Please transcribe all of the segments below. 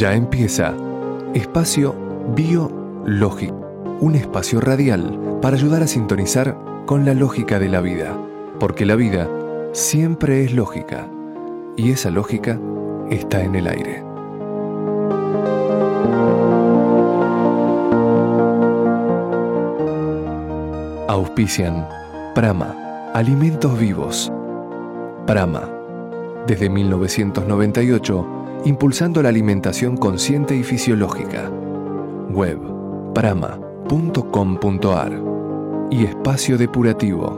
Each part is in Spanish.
Ya empieza Espacio Biológico, un espacio radial para ayudar a sintonizar con la lógica de la vida, porque la vida siempre es lógica y esa lógica está en el aire. Auspician Prama, Alimentos Vivos. Prama, desde 1998, impulsando la alimentación consciente y fisiológica. Web, prama.com.ar. Y Espacio Depurativo,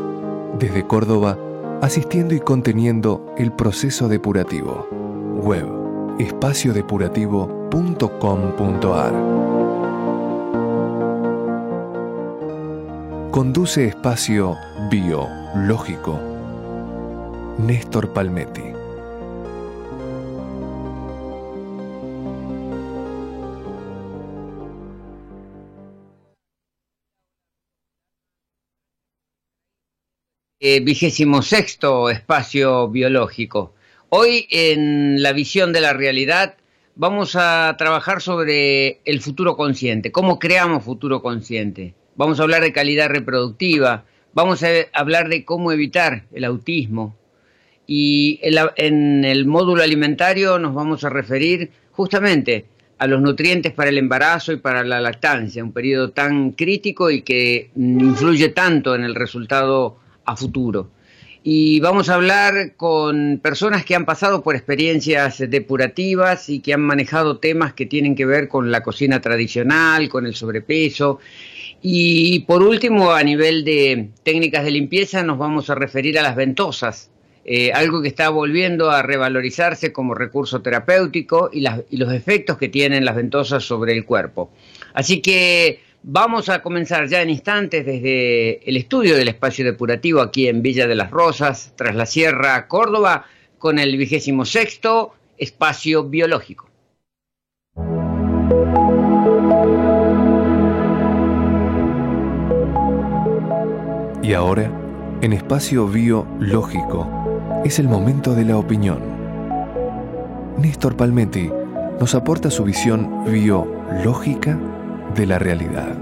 desde Córdoba, asistiendo y conteniendo el proceso depurativo. Web, espaciodepurativo.com.ar. Conduce espacio biológico. Néstor Palmetti. Vigésimo sexto espacio biológico. Hoy en la visión de la realidad vamos a trabajar sobre el futuro consciente, cómo creamos futuro consciente vamos a hablar de calidad reproductiva, vamos a hablar de cómo evitar el autismo. Y en el módulo alimentario nos vamos a referir justamente a los nutrientes para el embarazo y para la lactancia, un periodo tan crítico y que influye tanto en el resultado a futuro. Y vamos a hablar con personas que han pasado por experiencias depurativas y que han manejado temas que tienen que ver con la cocina tradicional, con el sobrepeso y por último, a nivel de técnicas de limpieza, nos vamos a referir a las ventosas, eh, algo que está volviendo a revalorizarse como recurso terapéutico y, y los efectos que tienen las ventosas sobre el cuerpo. Así que vamos a comenzar ya en instantes desde el estudio del espacio depurativo aquí en Villa de las Rosas, tras la Sierra, Córdoba, con el vigésimo sexto espacio biológico. Y ahora, en espacio biológico, es el momento de la opinión. Néstor Palmetti nos aporta su visión biológica de la realidad.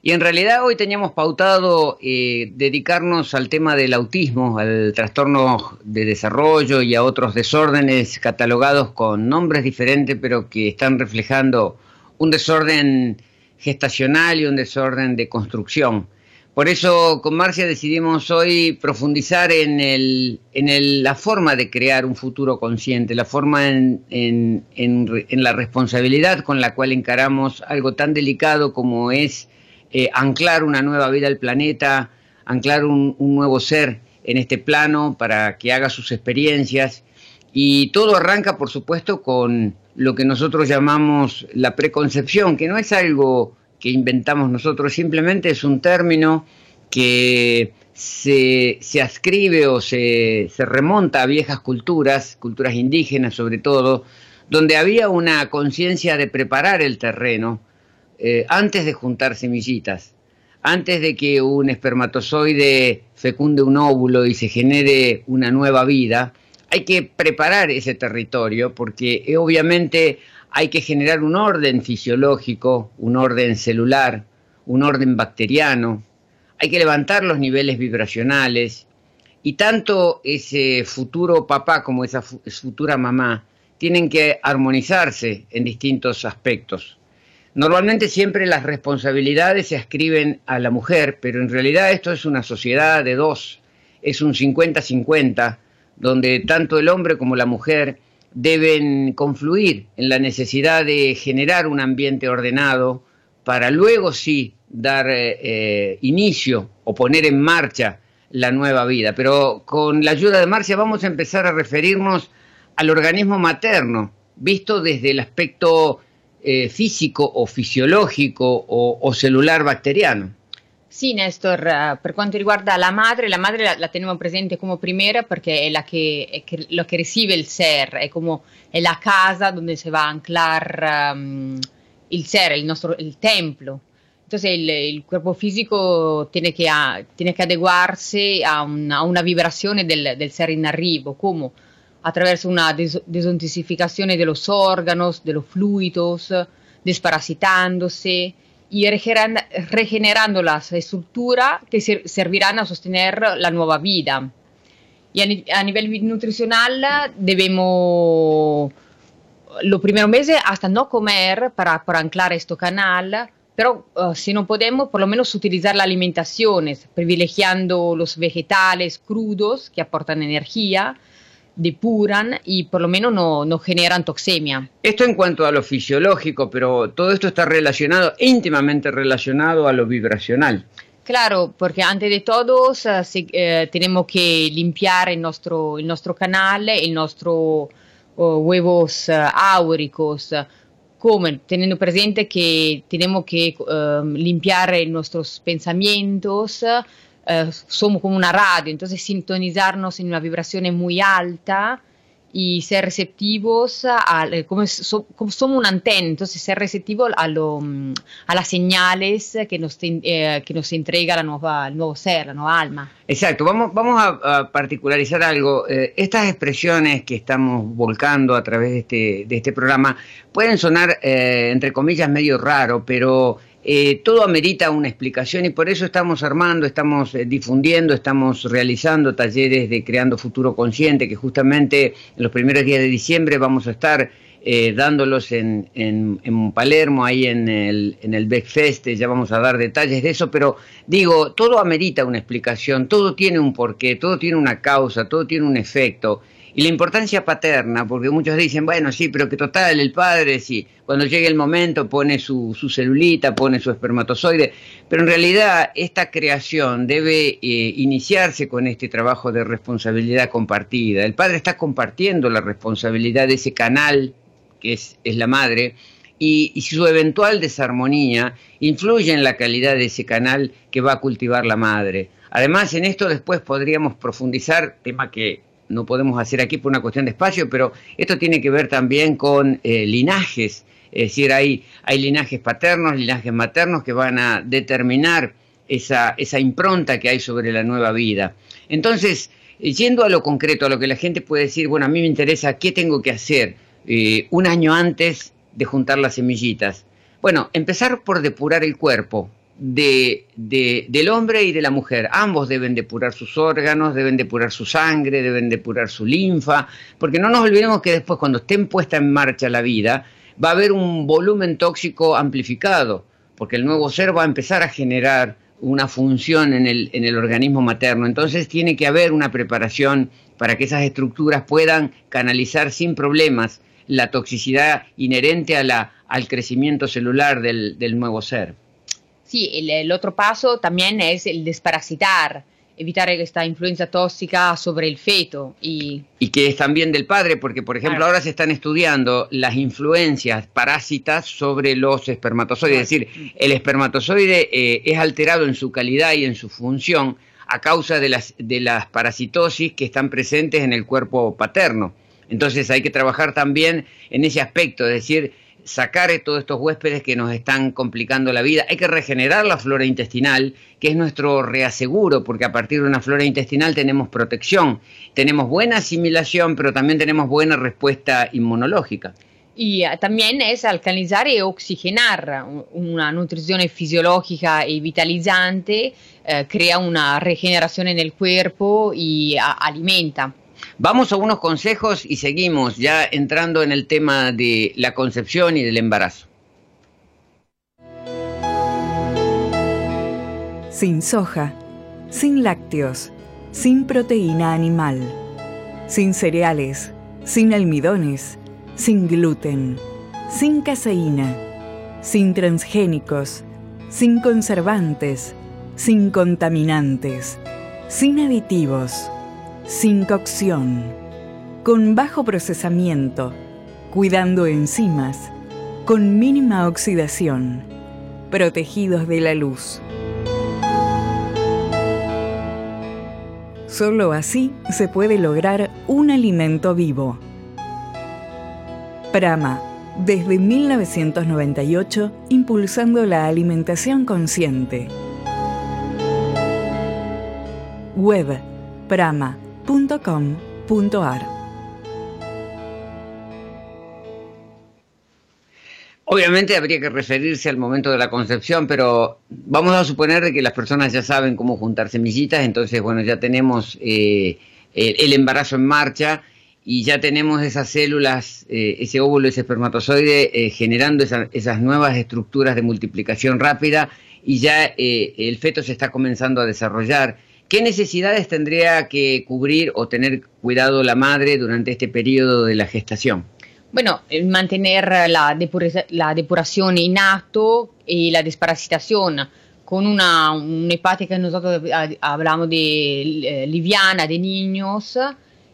Y en realidad hoy teníamos pautado eh, dedicarnos al tema del autismo, al trastorno de desarrollo y a otros desórdenes catalogados con nombres diferentes, pero que están reflejando un desorden gestacional y un desorden de construcción. Por eso con Marcia decidimos hoy profundizar en, el, en la forma de crear un futuro consciente, la forma en, la responsabilidad con la cual encaramos algo tan delicado como es eh, anclar una nueva vida al planeta, anclar un, un nuevo ser en este plano para que haga sus experiencias. Y todo arranca, por supuesto, con lo que nosotros llamamos la preconcepción, que no es algo que inventamos nosotros, simplemente es un término que se, se ascribe o se, se, remonta a viejas culturas, culturas indígenas sobre todo, donde había una conciencia de preparar el terreno eh, antes de juntar semillitas, antes de que un espermatozoide fecunde un óvulo y se genere una nueva vida, hay que preparar ese territorio porque eh, obviamente hay que generar un orden fisiológico, un orden celular, un orden bacteriano, hay que levantar los niveles vibracionales. Y tanto ese futuro papá como esa futura mamá tienen que armonizarse en distintos aspectos. Normalmente siempre las responsabilidades se ascriben a la mujer, pero en realidad esto es una sociedad de dos, es un 50-50 donde tanto el hombre como la mujer deben confluir en la necesidad de generar un ambiente ordenado para luego sí dar eh, eh, inicio o poner en marcha la nueva vida. Pero con la ayuda de Marcia vamos a empezar a referirnos al organismo materno, visto desde el aspecto eh, físico o fisiológico o celular bacteriano. Sì, Nestor, eh, per quanto riguarda la madre, la madre la, la teniamo presente come primera perché è la che, è che, lo che recibe il ser, è come è la casa dove si va a anclar um, il ser, il nostro il templo. Entonces el, cuerpo físico tiene que, tiene que adecuarse a una, a una vibración del, del, ser en arribo, como attraverso una des desintoxicazione de los órganos, de los fluidos, desparasitándose y regenerando las estructuras que servirán a sostener la nueva vida. Y a, nivel nutricional debemos los primeros meses hasta no comer para, para anclar este canal, pero uh, si no podemos, por lo menos utilizar la alimentación, privilegiando los vegetales crudos que aportan energía, depuran y por lo menos no, no, generan toxemia. Esto en cuanto a lo fisiológico, pero todo esto está relacionado, íntimamente relacionado a lo vibracional. Claro, porque antes de todo eh, tenemos que limpiar el nuestro, el nuestro canal, el nuestro huevos eh, áuricos, como teniendo presente que tenemos que um, limpiar nuestros pensamientos, uh, somos como una radio, entonces sintonizarnos en una vibración muy alta y ser receptivos a, como, so, como, somos una antena, entonces ser receptivos a, lo, a las señales que nos, eh, que nos entrega la nueva, el nuevo ser, la nueva alma. Exacto, vamos, vamos a, particularizar algo. Eh, estas expresiones que estamos volcando a través de este, de este programa pueden sonar, eh, entre comillas, medio raro, pero eh, todo amerita una explicación y por eso estamos armando, estamos eh, difundiendo, estamos realizando talleres de Creando Futuro Consciente, que justamente en los primeros días de diciembre vamos a estar eh, dándolos en, en, Palermo, ahí en el, en el Beckfest, ya vamos a dar detalles de eso, pero digo, todo amerita una explicación, todo tiene un porqué, todo tiene una causa, todo tiene un efecto. Y la importancia paterna, porque muchos dicen, bueno, sí, pero que total, el padre, sí, cuando llegue el momento pone su, su celulita, pone su espermatozoide, pero en realidad esta creación debe eh, iniciarse con este trabajo de responsabilidad compartida. El padre está compartiendo la responsabilidad de ese canal, que es, es la madre, y, y, su eventual desarmonía influye en la calidad de ese canal que va a cultivar la madre. Además, en esto después podríamos profundizar, tema que no podemos hacer aquí por una cuestión de espacio, pero esto tiene que ver también con eh, linajes, es decir, hay, hay linajes paternos, linajes maternos que van a determinar esa, esa impronta que hay sobre la nueva vida. Entonces, eh, yendo a lo concreto, a lo que la gente puede decir, bueno, a mí me interesa qué tengo que hacer eh, un año antes de juntar las semillitas. Bueno, empezar por depurar el cuerpo, de, de, del hombre y de la mujer. Ambos deben depurar sus órganos, deben depurar su sangre, deben depurar su linfa, porque no nos olvidemos que después cuando esté puesta en marcha la vida, va a haber un volumen tóxico amplificado, porque el nuevo ser va a empezar a generar una función en el, en el organismo materno. Entonces tiene que haber una preparación para que esas estructuras puedan canalizar sin problemas la toxicidad inherente a la, al crecimiento celular del nuevo ser. Sí, el, el, otro paso también es el desparasitar, evitar esta influencia tóxica sobre el feto. Y, y que es también del padre, porque por ejemplo claro. ahora se están estudiando las influencias parásitas sobre los espermatozoides, es decir, el espermatozoide eh, es alterado en su calidad y en su función a causa de las, de las parasitosis que están presentes en el cuerpo paterno. Entonces hay que trabajar también en ese aspecto, es decir, sacar todos estos huéspedes que nos están complicando la vida. Hay que regenerar la flora intestinal, que es nuestro reaseguro, porque a partir de una flora intestinal tenemos protección, tenemos buena asimilación, pero también tenemos buena respuesta inmunológica. Y uh, también es alcalinizar y oxigenar una nutrición fisiológica y vitalizante, uh, crea una regeneración en el cuerpo y uh, alimenta. Vamos a unos consejos y seguimos ya entrando en el tema de la concepción y del embarazo. Sin soja, sin lácteos, sin proteína animal, sin cereales, sin almidones, sin gluten, sin caseína, sin transgénicos, sin conservantes, sin contaminantes, sin aditivos sin cocción, con bajo procesamiento, cuidando enzimas, con mínima oxidación, protegidos de la luz. Solo así se puede lograr un alimento vivo. Prama, desde 1998 impulsando la alimentación consciente. Web Obviamente habría que referirse al momento de la concepción, pero vamos a suponer que las personas ya saben cómo juntar semillitas, entonces bueno, ya tenemos eh, el, embarazo en marcha y ya tenemos esas células, eh, ese óvulo, ese espermatozoide eh, generando esas nuevas estructuras de multiplicación rápida y ya el feto se está comenzando a desarrollar. ¿Qué necesidades tendría que cubrir o tener cuidado la madre durante este periodo de la gestación? Bueno, mantener la, la depuración en acto y la desparasitación con una, hepática que nosotros hablamos de eh, liviana de niños,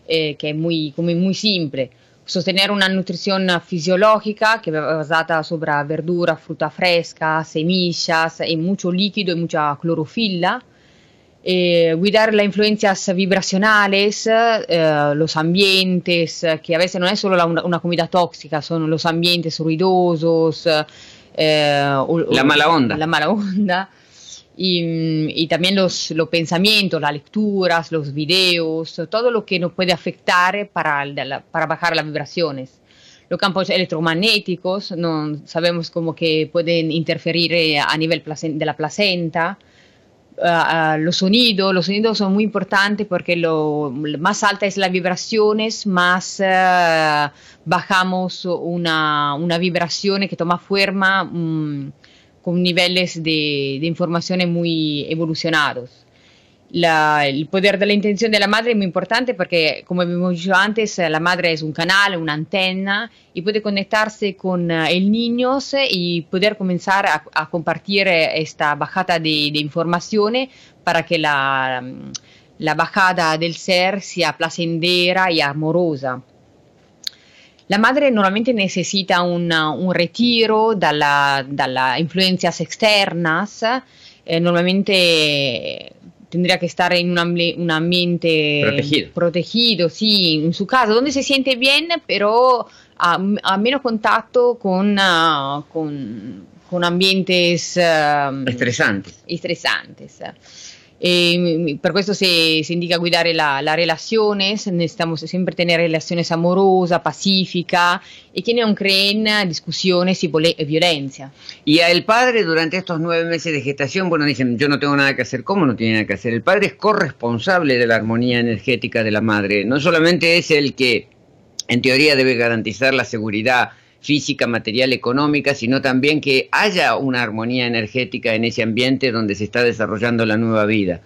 eh, que es muy, como muy simple. Sostener una nutrición fisiológica que es basada sobre verdura, fruta fresca, semillas y mucho líquido y mucha clorofila eh, cuidar las influencias vibracionales, eh, los ambientes, que a veces no es solo la, una, comida tóxica, son los ambientes ruidosos, eh, la mala onda. La mala onda. Y, y, también los, los pensamientos, las lecturas, los videos, todo lo que nos puede afectar para, para bajar las vibraciones. Los campos electromagnéticos, no, sabemos como que pueden interferir eh, a nivel de la placenta. Uh, los sonidos, son muy importantes porque lo más alta es las vibraciones, más uh, bajamos una, una, vibración que toma forma um, con niveles de, de información muy evolucionados el poder de la intención de la madre es muy importante porque, como hemos dicho antes, la madre es un canal, una antena y puede conectarse con eh, el niño y poder comenzar a, compartir eh, esta bajada de, de informaciones para que la, la bajada del ser sea placentera y amorosa. La madre normalmente necesita una, un retiro dalle influencias externas, eh, normalmente tendría que estar en un, ambiente protegido. protegido, sí, en su casa, donde se siente bien, pero a, menos contacto con, uh, con, ambientes uh, estresantes. estresantes. Eh, per se, se indica guidare la, la relaciones, necesitamos siempre tener relaciones amorosas, pacíficas y que no creen discusiones y violencia. Y al padre durante estos nueve meses de gestación, bueno, dicen, yo no tengo nada que hacer, ¿cómo no tiene nada que hacer? El padre es corresponsable de la armonía energética de la madre, no solamente es el que en teoría debe garantizar la seguridad física, material, económica, sino también que haya una armonía energética en ese ambiente donde se está desarrollando la nueva vida.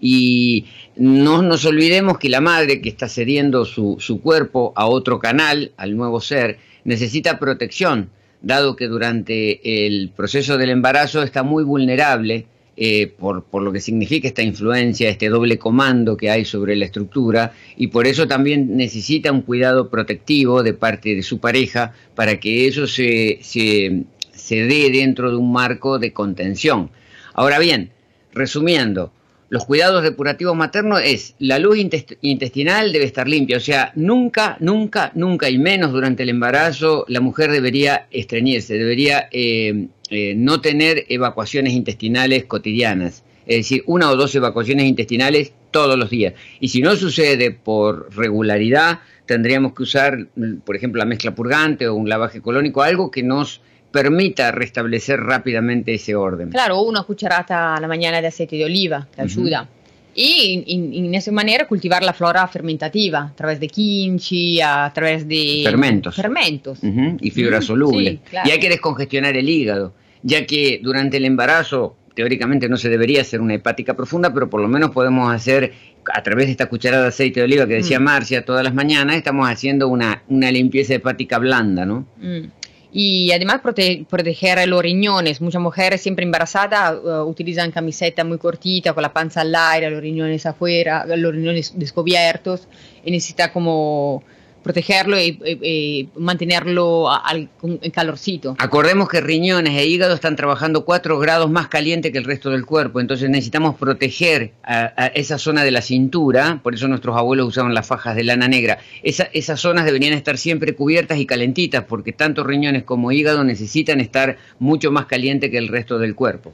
Y no nos olvidemos que la madre que está cediendo su, su cuerpo a otro canal, al nuevo ser, necesita protección, dado que durante el proceso del embarazo está muy vulnerable eh, por, lo que significa esta influencia, este doble comando que hay sobre la estructura, y por eso también necesita un cuidado protectivo de parte de su pareja para que eso se, se, se dé dentro de un marco de contención. Ahora bien, resumiendo, los cuidados depurativos maternos es la luz intestinal debe estar limpia, o sea, nunca, nunca, nunca y menos durante el embarazo la mujer debería estreñirse, debería eh, eh, no tener evacuaciones intestinales cotidianas, es decir, una o dos evacuaciones intestinales todos los días. Y si no sucede por regularidad, tendríamos que usar, por ejemplo, la mezcla purgante o un lavaje colónico, algo que nos permita restablecer rápidamente ese orden. Claro, una cucharata a la mañana de aceite de oliva que ayuda. Y en, esa manera cultivar la flora fermentativa a través de quinchi, a través de fermentos, fermentos. y fibra soluble. Y hay que descongestionar el hígado, ya que durante el embarazo teóricamente no se debería hacer una hepática profunda, pero por lo menos podemos hacer a través de esta cucharada de aceite de oliva que decía mm. Marcia todas las mañanas, estamos haciendo una, una limpieza hepática blanda, ¿no? Mm y además proteger los riñones. Muchas mujeres siempre embarazadas uh, utilizan camiseta muy cortita con la panza al aire, los riñones afuera, los riñones descubiertos y necesita como protegerlo y, mantenerlo al, calorcito. Acordemos que riñones e hígado están trabajando 4 grados más caliente que el resto del cuerpo, entonces necesitamos proteger a, esa zona de la cintura, por eso nuestros abuelos usaban las fajas de lana negra. esas zonas deberían estar siempre cubiertas y calentitas, porque tanto riñones como hígado necesitan estar mucho más caliente que el resto del cuerpo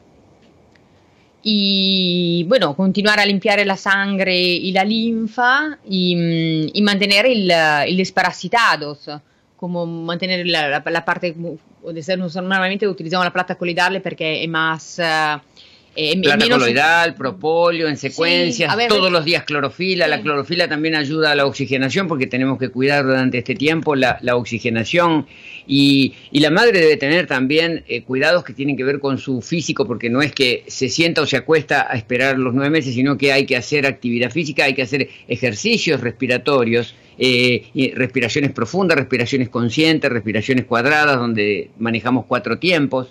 y bueno, continuar a limpiar la sangre y la linfa y, mm, y mantener el, desparasitados, como mantener la, la, la parte, normalmente utilizamos la plata coloidal porque es más... Uh, eh, Plata coloidal, propóleo, en secuencias, todos los días clorofila. La clorofila también ayuda a la oxigenación porque tenemos que cuidar durante este tiempo la, oxigenación. Y, la madre debe tener también eh, cuidados que tienen que ver con su físico porque no es que se sienta o se acuesta a esperar los nueve meses, sino que hay que hacer actividad física, hay que hacer ejercicios respiratorios. Eh, respiraciones profundas, respiraciones conscientes, respiraciones cuadradas, donde manejamos cuatro tiempos.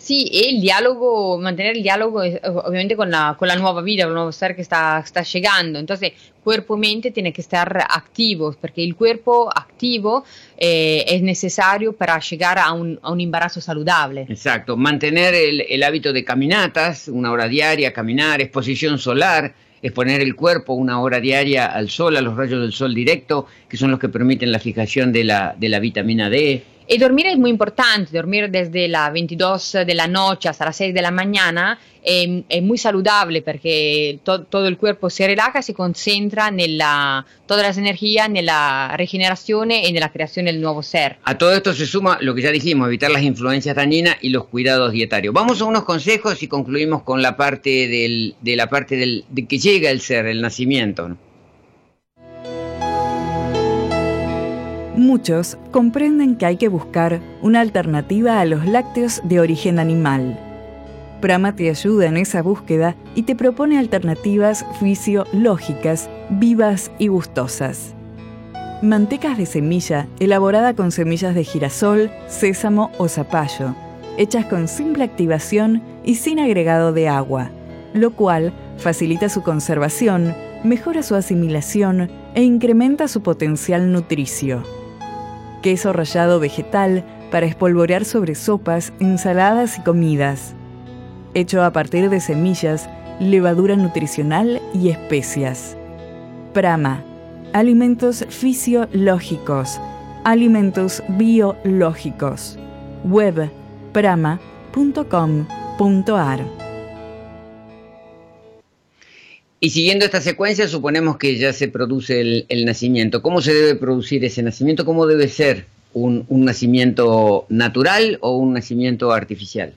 Sí, el diálogo, mantener el diálogo obviamente con la, con la nueva vida, el nuevo ser que está, llegando. Entonces, cuerpo mente tienen que estar activos, porque el cuerpo activo eh, es necesario para llegar a un, a un embarazo saludable. Exacto, mantener el, el hábito de caminatas, una hora diaria, caminar, exposición solar, exponer el cuerpo una hora diaria al sol, a los rayos del sol directo, que son los que permiten la fijación de la, de la vitamina D. Y dormir es muy importante, dormir desde las 22 de la noche hasta las 6 de la mañana es, es muy saludable porque to, todo el cuerpo se relaja, se concentra en todas las energías en la regeneración y en la creación del nuevo ser. A todo esto se suma lo que ya dijimos, evitar las influencias dañinas y los cuidados dietarios. Vamos a unos consejos y concluimos con la parte del, de la parte del, de que llega el ser, el nacimiento. ¿no? Muchos comprenden que hay que buscar una alternativa a los lácteos de origen animal. Prama te ayuda en esa búsqueda y te propone alternativas fisiológicas, vivas y gustosas. Mantecas de semilla elaborada con semillas de girasol, sésamo o zapallo, hechas con simple activación y sin agregado de agua, lo cual facilita su conservación, mejora su asimilación e incrementa su potencial nutricio queso rallado vegetal para espolvorear sobre sopas, ensaladas y comidas. Hecho a partir de semillas, levadura nutricional y especias. Prama. Alimentos fisiológicos. Alimentos biológicos. Web prama.com.ar y siguiendo esta secuencia, suponemos que ya se produce el, nacimiento. ¿Cómo se debe producir ese nacimiento? ¿Cómo debe ser un, nacimiento natural o un nacimiento artificial?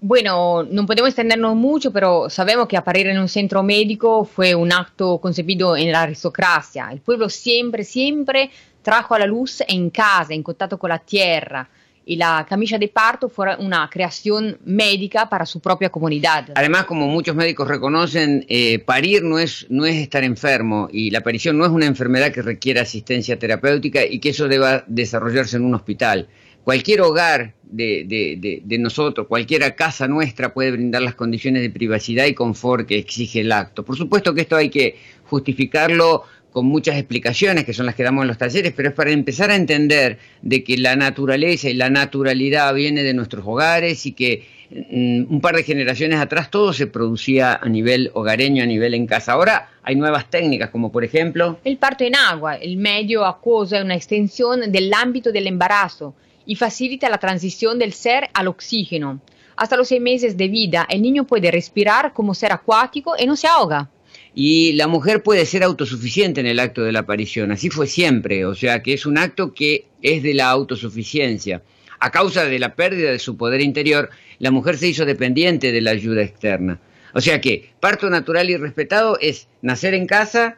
Bueno, no podemos extendernos mucho, pero sabemos que parir en un centro médico fue un acto concebido en la aristocracia. El pueblo siempre, siempre trajo a la luz en casa, en contacto con la tierra y la camilla de parto fue una creación médica para su propia comunidad. Además, como muchos médicos reconocen, eh, parir no es, no es estar enfermo y la aparición no es una enfermedad que requiere asistencia terapéutica y que eso deba desarrollarse en un hospital. Cualquier hogar de, de, de, nosotros, cualquier casa nuestra puede brindar las condiciones de privacidad y confort que exige el acto. Por supuesto que esto hay que justificarlo con muchas explicaciones que son las que damos en los talleres, pero es para empezar a entender de que la naturaleza y la naturalidad viene de nuestros hogares y que mm, un par de generaciones atrás todo se producía a nivel hogareño, a nivel en casa. Ahora hay nuevas técnicas, como por ejemplo... El parto en agua, el medio acuoso es una extensión del ámbito del embarazo y facilita la transición del ser al oxígeno. Hasta los seis meses de vida el niño puede respirar como ser acuático y no se ahoga y la mujer puede ser autosuficiente en el acto de la aparición, así fue siempre, o sea que es un acto que es de la autosuficiencia. A causa de la pérdida de su poder interior, la mujer se hizo dependiente de la ayuda externa. O sea que parto natural y respetado es nacer en casa,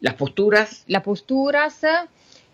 las posturas. Las posturas,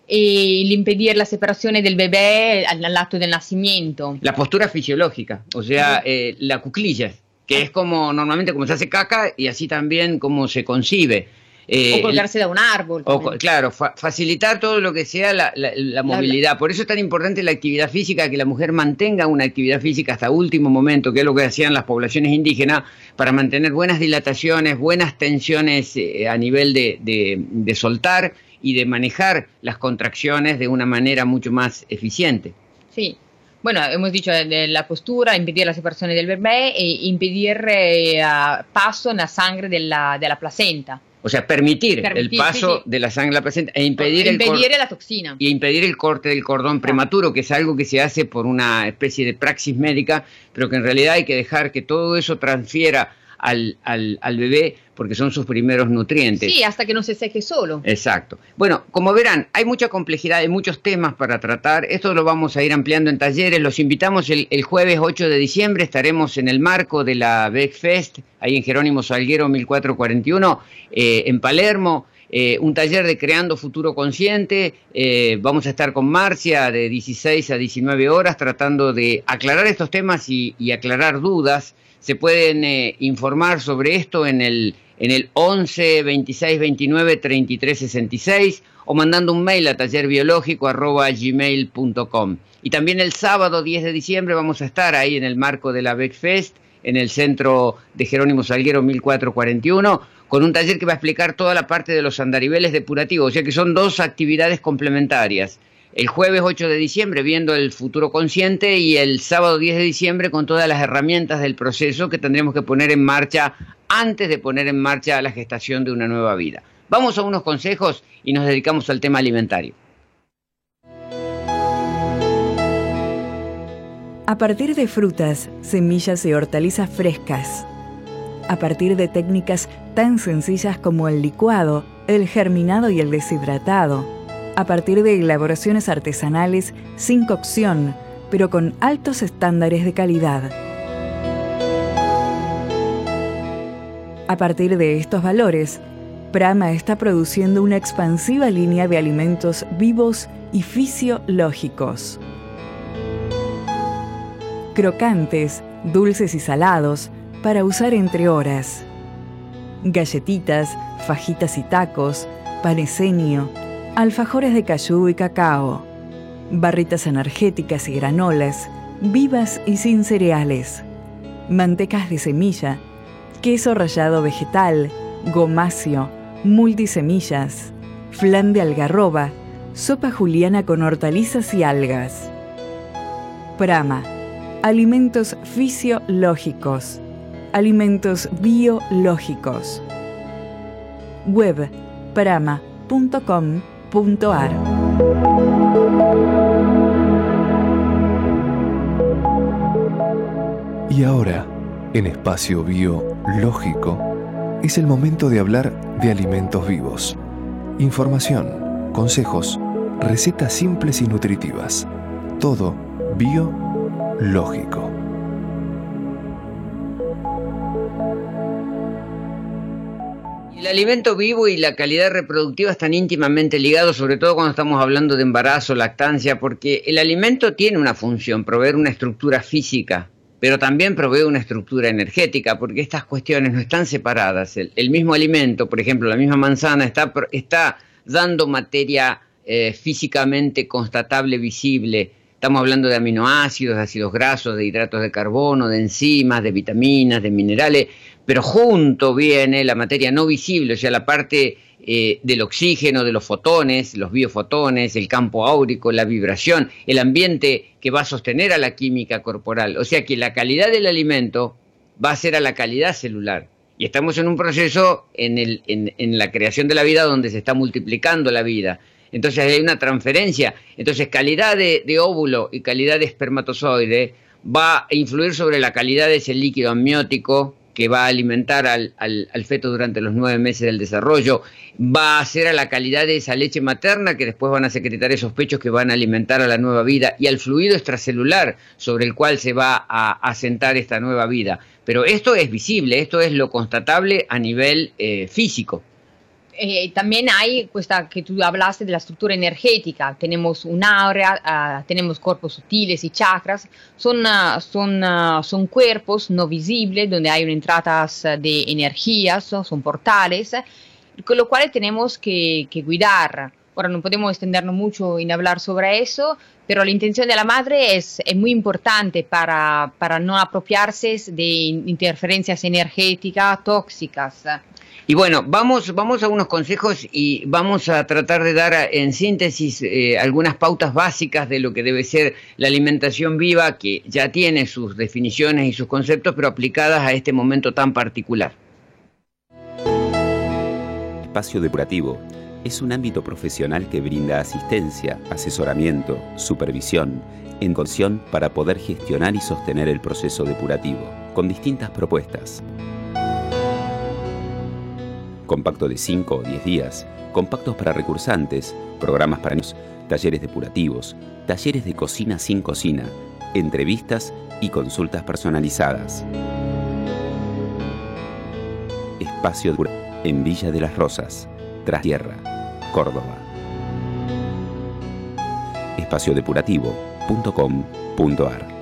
y el impedir la separación del bebé al, acto del nacimiento. La postura fisiológica, o sea, eh, la cuclilla que es como normalmente como se hace caca y así también como se concibe. Eh, o colgarse de un árbol. claro, facilitar todo lo que sea la, movilidad. Por eso es tan importante la actividad física, que la mujer mantenga una actividad física hasta último momento, que es lo que hacían las poblaciones indígenas, para mantener buenas dilataciones, buenas tensiones eh, a nivel de, de soltar y de manejar las contracciones de una manera mucho más eficiente. Sí, bueno, hemos dicho de la postura, impedir la separación del bebé e impedir eh, paso en la sangre de la, de la placenta. O sea, permitir, el paso de la sangre a la placenta e impedir, impedir la toxina. Y impedir el corte del cordón prematuro, que es algo que se hace por una especie de praxis médica, pero que en realidad hay que dejar que todo eso transfiera al, al, al, bebé porque son sus primeros nutrientes. Sí, hasta que no se seque solo. Exacto. Bueno, como verán, hay mucha complejidad, hay muchos temas para tratar. Esto lo vamos a ir ampliando en talleres. Los invitamos el, el jueves 8 de diciembre. Estaremos en el marco de la Fest, ahí en Jerónimo Salguero 1441, eh, en Palermo. Eh, un taller de Creando Futuro Consciente. Eh, vamos a estar con Marcia de 16 a 19 horas tratando de aclarar estos temas y, y aclarar dudas. Se pueden eh, informar sobre esto en el, en el 11 26 29 33 66 o mandando un mail a tallerbiológico.gmail.com. Y también el sábado 10 de diciembre vamos a estar ahí en el marco de la BECFest, en el centro de Jerónimo Salguero 1441, con un taller que va a explicar toda la parte de los andariveles depurativos, o sea que son dos actividades complementarias el jueves 8 de diciembre viendo el futuro consciente y el sábado 10 de diciembre con todas las herramientas del proceso que tendremos que poner en marcha antes de poner en marcha la gestación de una nueva vida. Vamos a unos consejos y nos dedicamos al tema alimentario. A partir de frutas, semillas y hortalizas frescas. A partir de técnicas tan sencillas como el licuado, el germinado y el deshidratado a partir de elaboraciones artesanales sin cocción, pero con altos estándares de calidad. A partir de estos valores, Prama está produciendo una expansiva línea de alimentos vivos y fisiológicos. Crocantes, dulces y salados para usar entre horas. Galletitas, fajitas y tacos, paneseño, alfajores de cayú y cacao, barritas energéticas y granolas, vivas y sin cereales, mantecas de semilla, queso rallado vegetal, gomacio, multisemillas, flan de algarroba, sopa juliana con hortalizas y algas. Prama, alimentos fisiológicos, alimentos biológicos. Web prama.com y ahora, en espacio biológico, es el momento de hablar de alimentos vivos. Información, consejos, recetas simples y nutritivas. Todo biológico. El alimento vivo y la calidad reproductiva están íntimamente ligados, sobre todo cuando estamos hablando de embarazo, lactancia, porque el alimento tiene una función, proveer una estructura física, pero también provee una estructura energética, porque estas cuestiones no están separadas. El, mismo alimento, por ejemplo, la misma manzana, está, está dando materia eh, físicamente constatable, visible. Estamos hablando de aminoácidos, de ácidos grasos, de hidratos de carbono, de enzimas, de vitaminas, de minerales, pero junto viene la materia no visible, o sea, la parte eh, del oxígeno, de los fotones, los biofotones, el campo áurico, la vibración, el ambiente que va a sostener a la química corporal. O sea que la calidad del alimento va a ser a la calidad celular. Y estamos en un proceso en, el, en, la creación de la vida donde se está multiplicando la vida. Entonces hay una transferencia. Entonces calidad de, de óvulo y calidad de espermatozoide va a influir sobre la calidad de ese líquido amniótico que va a alimentar al, al, feto durante los nueve meses del desarrollo, va a ser a la calidad de esa leche materna que después van a secretar esos pechos que van a alimentar a la nueva vida y al fluido extracelular sobre el cual se va a asentar esta nueva vida. Pero esto es visible, esto es lo constatable a nivel eh, físico. Eh, también hay, esta que tú hablaste de la estructura energética, tenemos un aura, ah, tenemos cuerpos sutiles y chakras, son, uh, son, uh, son cuerpos no visibles donde hay entradas de energías, son portales, con lo cual tenemos que, que cuidar. Ahora no podemos extendernos mucho en hablar sobre eso, pero la intención de la madre es, es muy importante para, para no apropiarse de interferencias energéticas tóxicas. Y bueno, vamos, vamos a unos consejos y vamos a tratar de dar en síntesis eh, algunas pautas básicas de lo que debe ser la alimentación viva, que ya tiene sus definiciones y sus conceptos, pero aplicadas a este momento tan particular. Espacio Depurativo es un ámbito profesional que brinda asistencia, asesoramiento, supervisión, en para poder gestionar y sostener el proceso depurativo, con distintas propuestas compacto de 5 o 10 días, compactos para recursantes, programas para niños, talleres depurativos, talleres de cocina sin cocina, entrevistas y consultas personalizadas. Espacio en Villa de las Rosas, Trastierra, Córdoba. espaciodepurativo.com.ar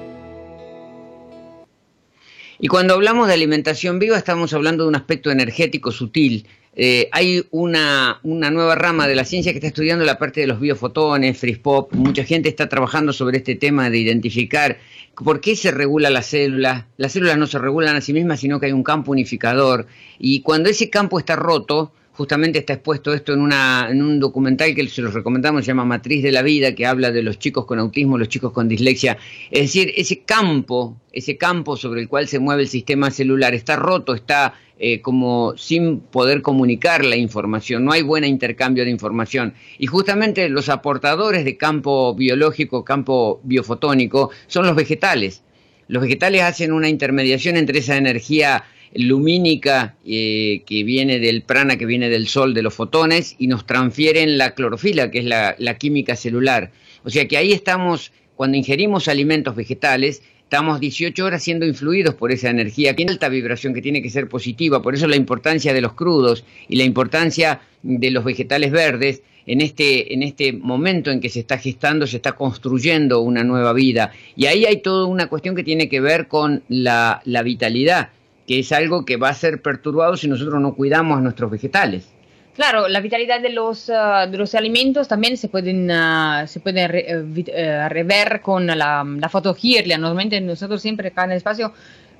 y cuando hablamos de alimentación viva estamos hablando de un aspecto energético sutil. Eh, hay una, una, nueva rama de la ciencia que está estudiando la parte de los biofotones, FreeSpop. Mucha gente está trabajando sobre este tema de identificar por qué se regula la célula. Las células no se regulan a sí mismas, sino que hay un campo unificador. Y cuando ese campo está roto, justamente está expuesto esto en, una, en un documental que se los recomendamos, se llama Matriz de la Vida, que habla de los chicos con autismo, los chicos con dislexia. Es decir, ese campo, ese campo sobre el cual se mueve el sistema celular está roto, está eh, como sin poder comunicar la información, no hay buen intercambio de información. Y justamente los aportadores de campo biológico, campo biofotónico, son los vegetales. Los vegetales hacen una intermediación entre esa energía lumínica eh, que viene del prana, que viene del sol, de los fotones, y nos transfieren la clorofila, que es la, química celular. O sea que ahí estamos, cuando ingerimos alimentos vegetales, estamos 18 horas siendo influidos por esa energía, que alta vibración, que tiene que ser positiva, por eso la importancia de los crudos y la importancia de los vegetales verdes en este, en este momento en que se está gestando, se está construyendo una nueva vida. Y ahí hay toda una cuestión que tiene que ver con la, la vitalidad que es algo que va a ser perturbado si nosotros no cuidamos a nuestros vegetales. Claro, la vitalidad de los, uh, de los alimentos también se pueden, uh, se pueden re, uh, rever con la, la fotogirlia. Normalmente nosotros siempre acá en el espacio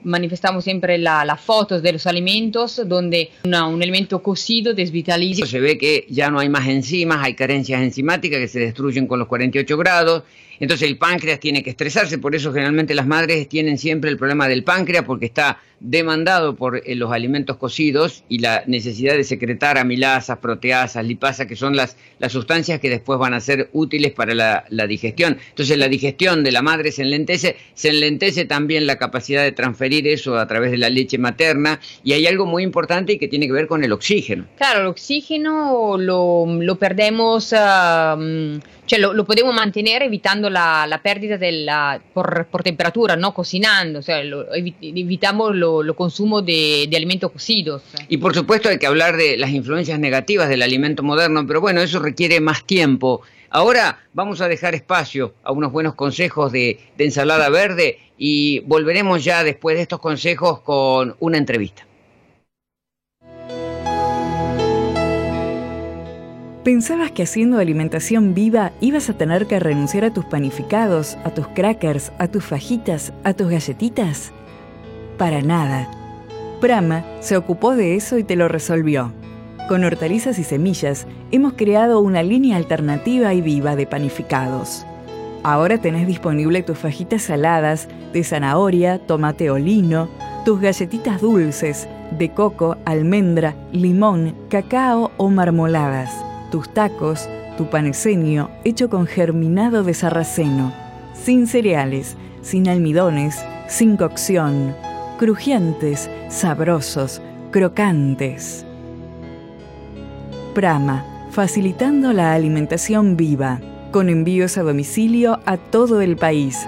manifestamos siempre las la fotos de los alimentos donde una, un alimento cocido desvitaliza. Se ve que ya no hay más enzimas, hay carencias enzimáticas que se destruyen con los 48 grados entonces el páncreas tiene que estresarse, por eso generalmente las madres tienen siempre el problema del páncreas porque está demandado por eh, los alimentos cocidos y la necesidad de secretar amilasas, proteasas, lipasas, que son las, las sustancias que después van a ser útiles para la, digestión. Entonces la digestión de la madre se enlentece, se enlentece también la capacidad de transferir eso a través de la leche materna y hay algo muy importante y que tiene que ver con el oxígeno. Claro, el oxígeno lo, lo perdemos, uh, cioè lo, lo, podemos mantener evitando la, la pérdida de la, por, por, temperatura, no cocinando, o sea, lo, evitamos lo, lo consumo de, de, alimentos cocidos. Y por supuesto hay que hablar de las influencias negativas del alimento moderno, pero bueno, eso requiere más tiempo. Ahora vamos a dejar espacio a unos buenos consejos de, de ensalada verde y volveremos ya después de estos consejos con una entrevista. ¿Pensabas que haciendo alimentación viva ibas a tener que renunciar a tus panificados, a tus crackers, a tus fajitas, a tus galletitas? Para nada. Prama se ocupó de eso y te lo resolvió. Con hortalizas y semillas hemos creado una línea alternativa y viva de panificados. Ahora tenés disponible tus fajitas saladas de zanahoria, tomate o lino, tus galletitas dulces de coco, almendra, limón, cacao o marmoladas tus tacos, tu paneseño hecho con germinado de sarraceno, sin cereales, sin almidones, sin cocción, crujientes, sabrosos, crocantes. Prama, facilitando la alimentación viva, con envíos a domicilio a todo el país.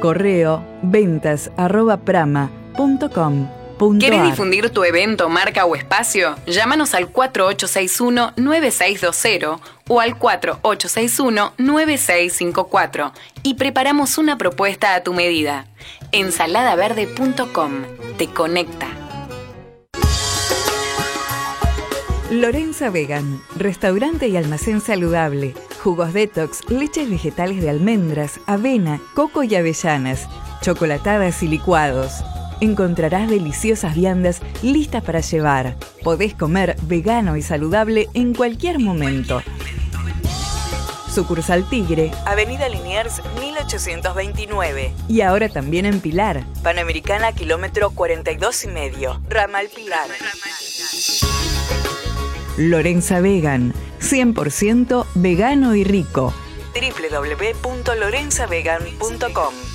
Correo ventas arroba prama.com ¿Quieres difundir tu evento, marca o espacio? Llámanos al 4861-9620 o al 4861-9654 y preparamos una propuesta a tu medida. Ensaladaverde.com te conecta. Lorenza Vegan, restaurante y almacén saludable, jugos detox, leches vegetales de almendras, avena, coco y avellanas, chocolatadas y licuados encontrarás deliciosas viandas listas para llevar. Podés comer vegano y saludable en cualquier momento. Sucursal Tigre, Avenida Liniers 1829. Y ahora también en Pilar, Panamericana kilómetro 42 y medio, Ramal Pilar. Lorenza Vegan, 100% vegano y rico. www.lorenzavegan.com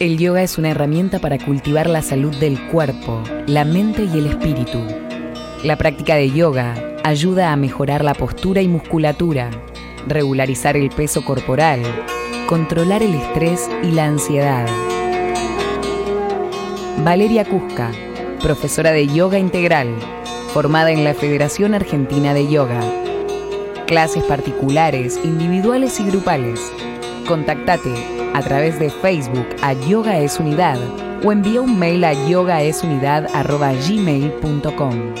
El yoga es una herramienta para cultivar la salud del cuerpo, la mente y el espíritu. La práctica de yoga ayuda a mejorar la postura y musculatura, regularizar el peso corporal, controlar el estrés y la ansiedad. Valeria Cusca, profesora de yoga integral, formada en la Federación Argentina de Yoga. Clases particulares, individuales y grupales. Contactate a través de Facebook a Yoga es Unidad o envía un mail a yogaesunidad.gmail.com.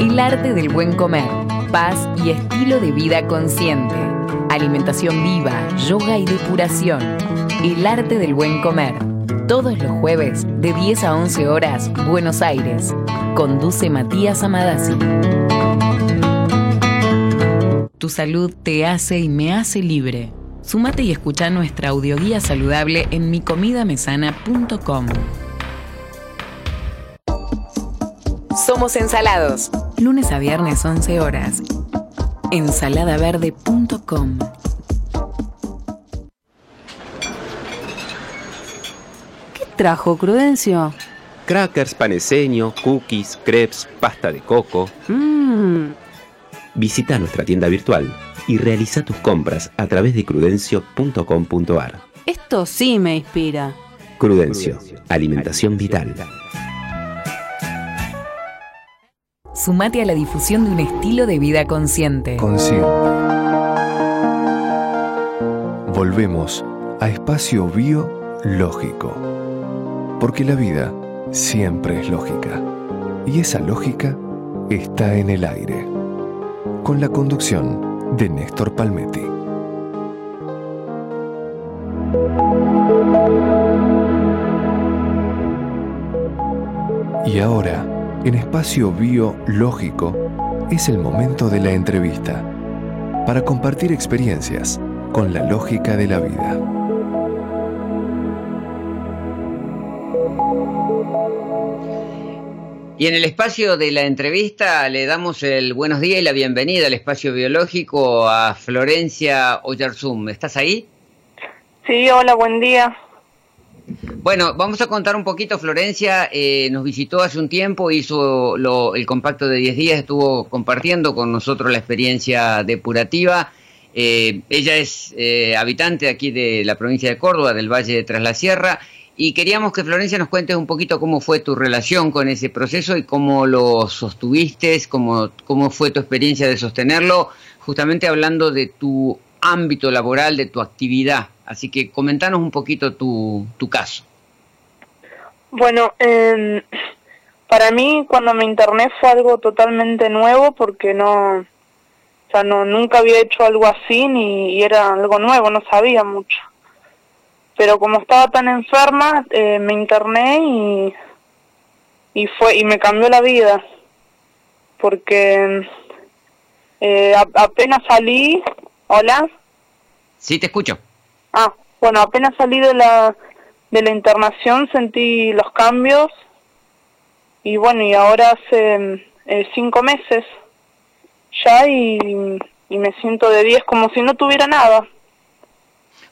El arte del buen comer, paz y estilo de vida consciente. Alimentación viva, yoga y depuración. El arte del buen comer. Todos los jueves de 10 a 11 horas, Buenos Aires. Conduce Matías Amadasi. Tu salud te hace y me hace libre. Sumate y escucha nuestra audioguía saludable en micomidamesana.com. Somos ensalados. Lunes a viernes 11 horas. Ensaladaverde.com. ¿Qué trajo Prudencio? Crackers, paneseño, cookies, crepes, pasta de coco. Mmm, Visita nuestra tienda virtual y realiza tus compras a través de crudencio.com.ar. esto sí me inspira. Crudencio, alimentación vital. Sumate a la difusión de un estilo de vida consciente. Consciente. Volvemos a espacio biológico. Porque la vida siempre es lógica. Y esa lógica está en el aire. Con la conducción de Néstor Palmetti. Y ahora, en espacio biológico, es el momento de la entrevista para compartir experiencias con la lógica de la vida. Y en el espacio de la entrevista le damos el buenos días y la bienvenida al espacio biológico a Florencia Oyarzum. ¿Estás ahí? Sí, hola, buen día. Bueno, vamos a contar un poquito. Florencia eh, nos visitó hace un tiempo, hizo lo- el compacto de 10 días, estuvo compartiendo con nosotros la experiencia depurativa. Eh, ella es eh, habitante aquí de la provincia de Córdoba, del Valle de Tras la Sierra, y queríamos que Florencia nos cuentes un poquito cómo fue tu relación con ese proceso y cómo lo sostuviste, cómo, cómo fue tu experiencia de sostenerlo, justamente hablando de tu ámbito laboral, de tu actividad. Así que comentanos un poquito tu, tu caso. Bueno, eh, para mí cuando me interné fue algo totalmente nuevo porque no, o sea, no nunca había hecho algo así ni y era algo nuevo, no sabía mucho. Pero como estaba tan enferma, eh, me interné y y fue y me cambió la vida porque eh, a- apenas salí, hola. Sí, te escucho. Ah, bueno, apenas salí de la, de la internación sentí los cambios y bueno, y ahora hace eh, cinco meses ya y, y me siento de 10 como si no tuviera nada.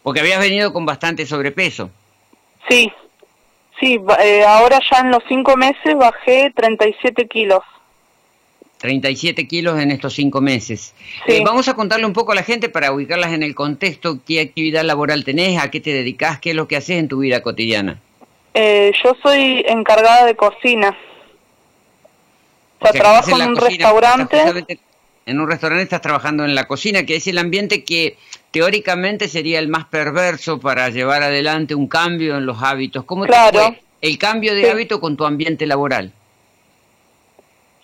Porque habías venido con bastante sobrepeso. Sí, sí, eh, ahora ya en los cinco meses bajé 37 kilos. 37 kilos en estos cinco meses. Sí. Eh, vamos a contarle un poco a la gente para ubicarlas en el contexto, qué actividad laboral tenés, a qué te dedicas, qué es lo que haces en tu vida cotidiana. Eh, yo soy encargada de cocina. O sea, O sea, que trabajo en un cocina, restaurante. En un restaurante estás trabajando en la cocina, que es el ambiente que teóricamente sería el más perverso para llevar adelante un cambio en los hábitos. ¿Cómo Claro. te fue el cambio de Sí. hábito con tu ambiente laboral?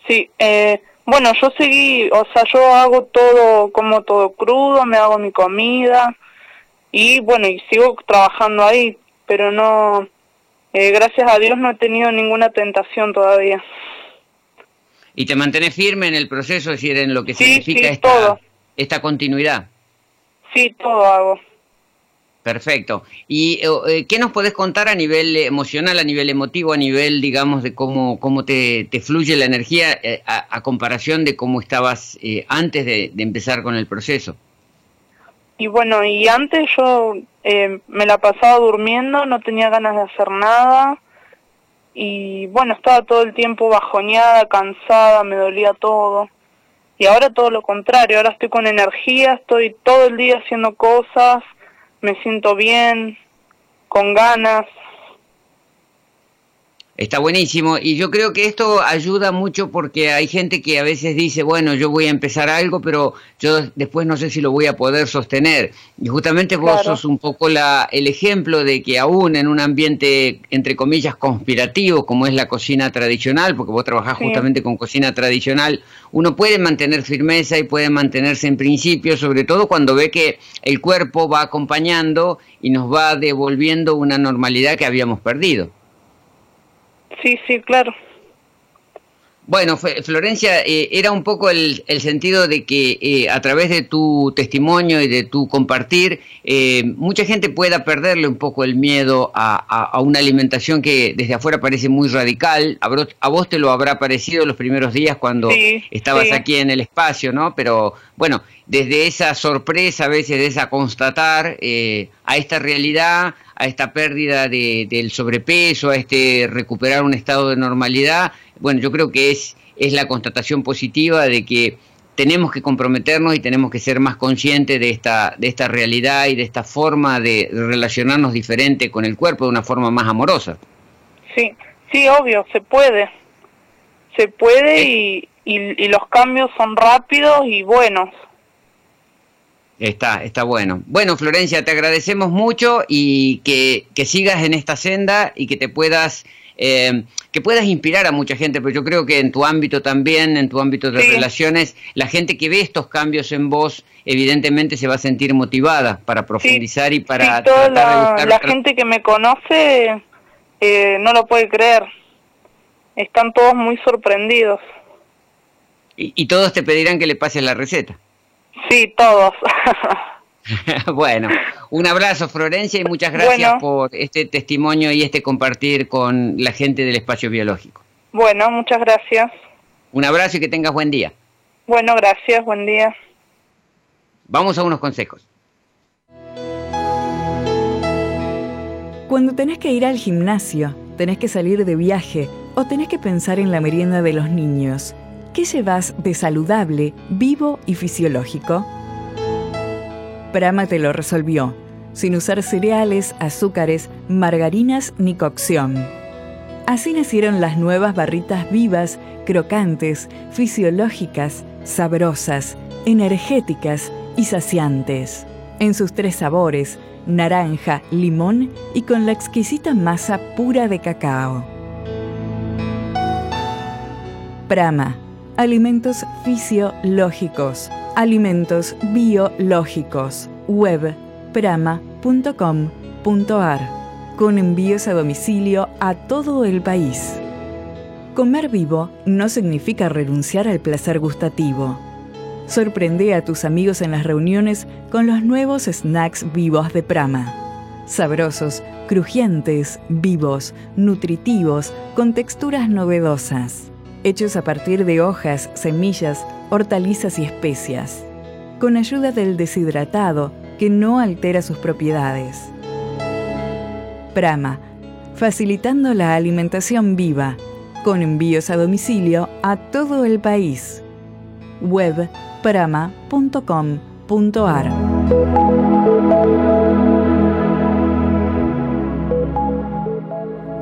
Sí, eh, bueno, yo seguí, o sea, yo hago todo, como todo crudo, me hago mi comida y bueno, y sigo trabajando ahí, pero no, eh, gracias a Dios no he tenido ninguna tentación todavía. ¿Y te mantienes firme en el proceso, es decir, en lo que Sí, significa sí, esta, todo. esta continuidad? Sí, todo hago. Perfecto. ¿Y eh, qué nos podés contar a nivel emocional, a nivel emotivo, a nivel, digamos, de cómo, cómo te, te fluye la energía eh, a, a comparación de cómo estabas eh, antes de, de empezar con el proceso? Y bueno, y antes yo eh, me la pasaba durmiendo, no tenía ganas de hacer nada y bueno, estaba todo el tiempo bajoneada, cansada, me dolía todo. Y ahora todo lo contrario, ahora estoy con energía, estoy todo el día haciendo cosas, me siento bien, con ganas. Está buenísimo y yo creo que esto ayuda mucho porque hay gente que a veces dice, bueno, yo voy a empezar algo, pero yo después no sé si lo voy a poder sostener. Y justamente vos Claro. sos un poco la, el ejemplo de que aún en un ambiente, entre comillas, conspirativo, como es la cocina tradicional, porque vos trabajás Sí. justamente con cocina tradicional, uno puede mantener firmeza y puede mantenerse en principio, sobre todo cuando ve que el cuerpo va acompañando y nos va devolviendo una normalidad que habíamos perdido. Sí, sí, claro. Bueno, Florencia, eh, era un poco el, el sentido de que eh, a través de tu testimonio y de tu compartir, eh, mucha gente pueda perderle un poco el miedo a, a- a una alimentación que desde afuera parece muy radical. A, vos- a vos te lo habrá parecido los primeros días cuando Sí, estabas sí. aquí en el espacio, ¿no? Pero bueno, desde esa sorpresa, a veces de esa constatar eh, a esta realidad, a esta pérdida de- del sobrepeso, a este recuperar un estado de normalidad, bueno, yo creo que es, es la constatación positiva de que tenemos que comprometernos y tenemos que ser más conscientes de esta, de esta realidad y de esta forma de relacionarnos diferente con el cuerpo de una forma más amorosa. Sí, sí, obvio, se puede. Se puede y, y, y los cambios son rápidos y buenos. Está, está bueno. Bueno, Florencia, te agradecemos mucho y que, que sigas en esta senda y que te puedas, eh, que puedas inspirar a mucha gente, pero yo creo que en tu ámbito también, en tu ámbito de Sí. relaciones, la gente que ve estos cambios en vos, evidentemente se va a sentir motivada para profundizar y para sí, toda tratar de la, buscar la otra- gente que me conoce eh, no lo puede creer. Están todos muy sorprendidos. y, y todos te pedirán que le pases la receta. Sí, todos. bueno, un abrazo Florencia y muchas gracias Bueno. por este testimonio y este compartir con la gente del espacio biológico. bueno, muchas gracias. Un abrazo y que tengas buen día. Bueno, gracias, buen día. Vamos a unos consejos. Cuando tenés que ir al gimnasio, tenés que salir de viaje o tenés que pensar en la merienda de los niños, ¿qué llevas de saludable, vivo y fisiológico? Prama te lo resolvió, sin usar cereales, azúcares, margarinas ni cocción. Así nacieron las nuevas barritas vivas, crocantes, fisiológicas, sabrosas, energéticas y saciantes. En sus tres sabores, naranja, limón y con la exquisita masa pura de cacao. Prama, alimentos fisiológicos, alimentos biológicos, web prama.com.ar, con envíos a domicilio a todo el país. Comer vivo no significa renunciar al placer gustativo. Sorprende a tus amigos en las reuniones con los nuevos snacks vivos de Prama. Sabrosos, crujientes, vivos, nutritivos, con texturas novedosas. Hechos a partir de hojas, semillas, hortalizas y especias. Con ayuda del deshidratado que no altera sus propiedades. Prama, facilitando la alimentación viva, con envíos a domicilio a todo el país. Web prama.com.ar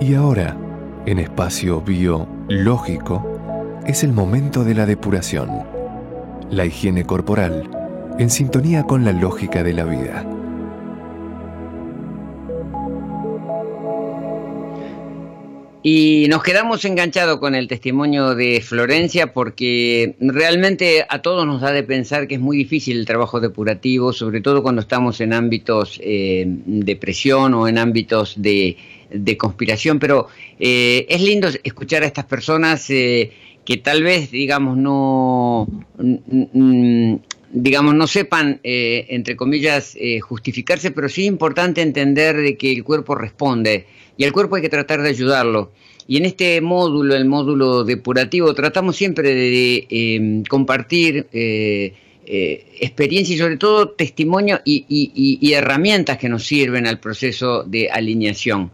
Y ahora, en espacio biológico, es el momento de la depuración. La higiene corporal en sintonía con la lógica de la vida. Y nos quedamos enganchados con el testimonio de Florencia porque realmente a todos nos da de pensar que es muy difícil el trabajo depurativo, sobre todo cuando estamos en ámbitos eh, de presión o en ámbitos de, conspiración, pero eh, es lindo escuchar a estas personas eh, que tal vez, digamos, no, digamos, no sepan, entre comillas, justificarse, pero sí es importante entender de que el cuerpo responde y al cuerpo hay que tratar de ayudarlo. Y en este módulo, el módulo depurativo, tratamos siempre de, em, compartir eh, eh, experiencia y sobre todo testimonio y, herramientas que nos sirven al proceso de alineación.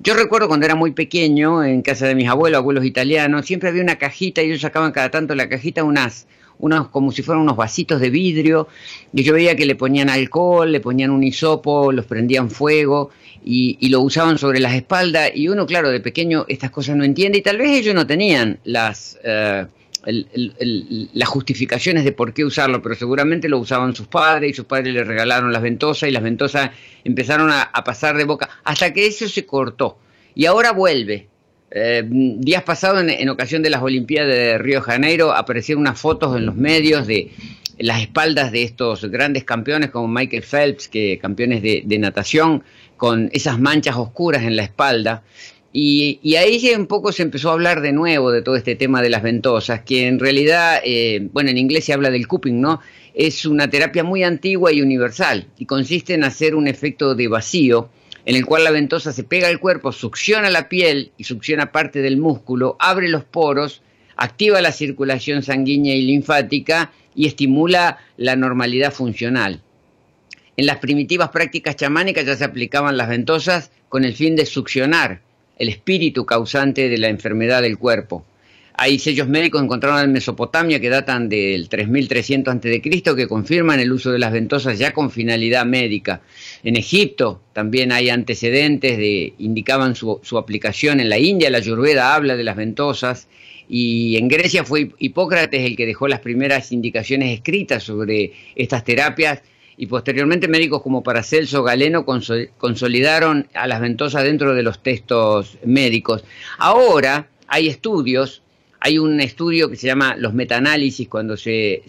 Yo recuerdo cuando era muy pequeño, en casa de mis abuelos, abuelos italianos, siempre había una cajita y ellos sacaban cada tanto la cajita unas, unos, como si fueran unos vasitos de vidrio, y yo veía que le ponían alcohol, le ponían un hisopo, los prendían fuego, y, lo usaban sobre las espaldas y uno, claro, de pequeño estas cosas no entiende y tal vez ellos no tenían las, eh, las justificaciones de por qué usarlo, pero seguramente lo usaban sus padres y sus padres le regalaron las ventosas y las ventosas empezaron a, pasar de boca hasta que eso se cortó y ahora vuelve. Eh, días pasados, en, ocasión de las Olimpiadas de Río de Janeiro, aparecieron unas fotos en los medios de las espaldas de estos grandes campeones como Michael Phelps, que campeones de natación, con esas manchas oscuras en la espalda. Y, ahí un poco se empezó a hablar de nuevo de todo este tema de las ventosas, que en realidad, eh, bueno, en inglés se habla del cupping, ¿no? Es una terapia muy antigua y universal y consiste en hacer un efecto de vacío en el cual la ventosa se pega al cuerpo, succiona la piel y succiona parte del músculo, abre los poros, activa la circulación sanguínea y linfática y estimula la normalidad funcional. En las primitivas prácticas chamánicas ya se aplicaban las ventosas con el fin de succionar el espíritu causante de la enfermedad del cuerpo. Hay sellos médicos encontrados en Mesopotamia que datan del 3300 a.C. que confirman el uso de las ventosas ya con finalidad médica. En Egipto también hay antecedentes de indicaban su, su aplicación. En la India la Ayurveda habla de las ventosas y en Grecia fue Hipócrates el que dejó las primeras indicaciones escritas sobre estas terapias y posteriormente médicos como Paracelso Galeno consolidaron a las ventosas dentro de los textos médicos. Ahora hay estudios, hay un estudio que se llama los metaanálisis, cuando se,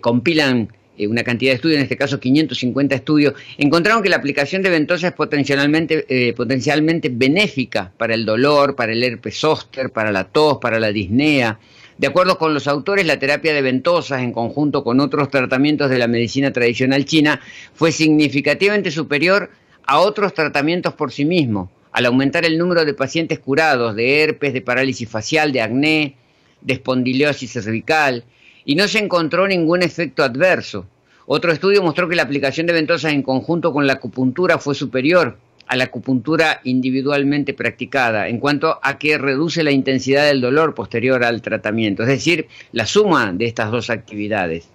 compilan eh, una cantidad de estudios, en este caso 550 estudios, encontraron que la aplicación de ventosas es potencialmente, eh, potencialmente benéfica para el dolor, para el herpes zóster, para la tos, para la disnea, de acuerdo con los autores, la terapia de ventosas, en conjunto con otros tratamientos de la medicina tradicional china, fue significativamente superior a otros tratamientos por sí mismo, al aumentar el número de pacientes curados de herpes, de parálisis facial, de acné, de espondiliosis cervical, y no se encontró ningún efecto adverso. Otro estudio mostró que la aplicación de ventosas en conjunto con la acupuntura fue superior a la acupuntura individualmente practicada en cuanto a que reduce la intensidad del dolor posterior al tratamiento, es decir, la suma de estas dos actividades.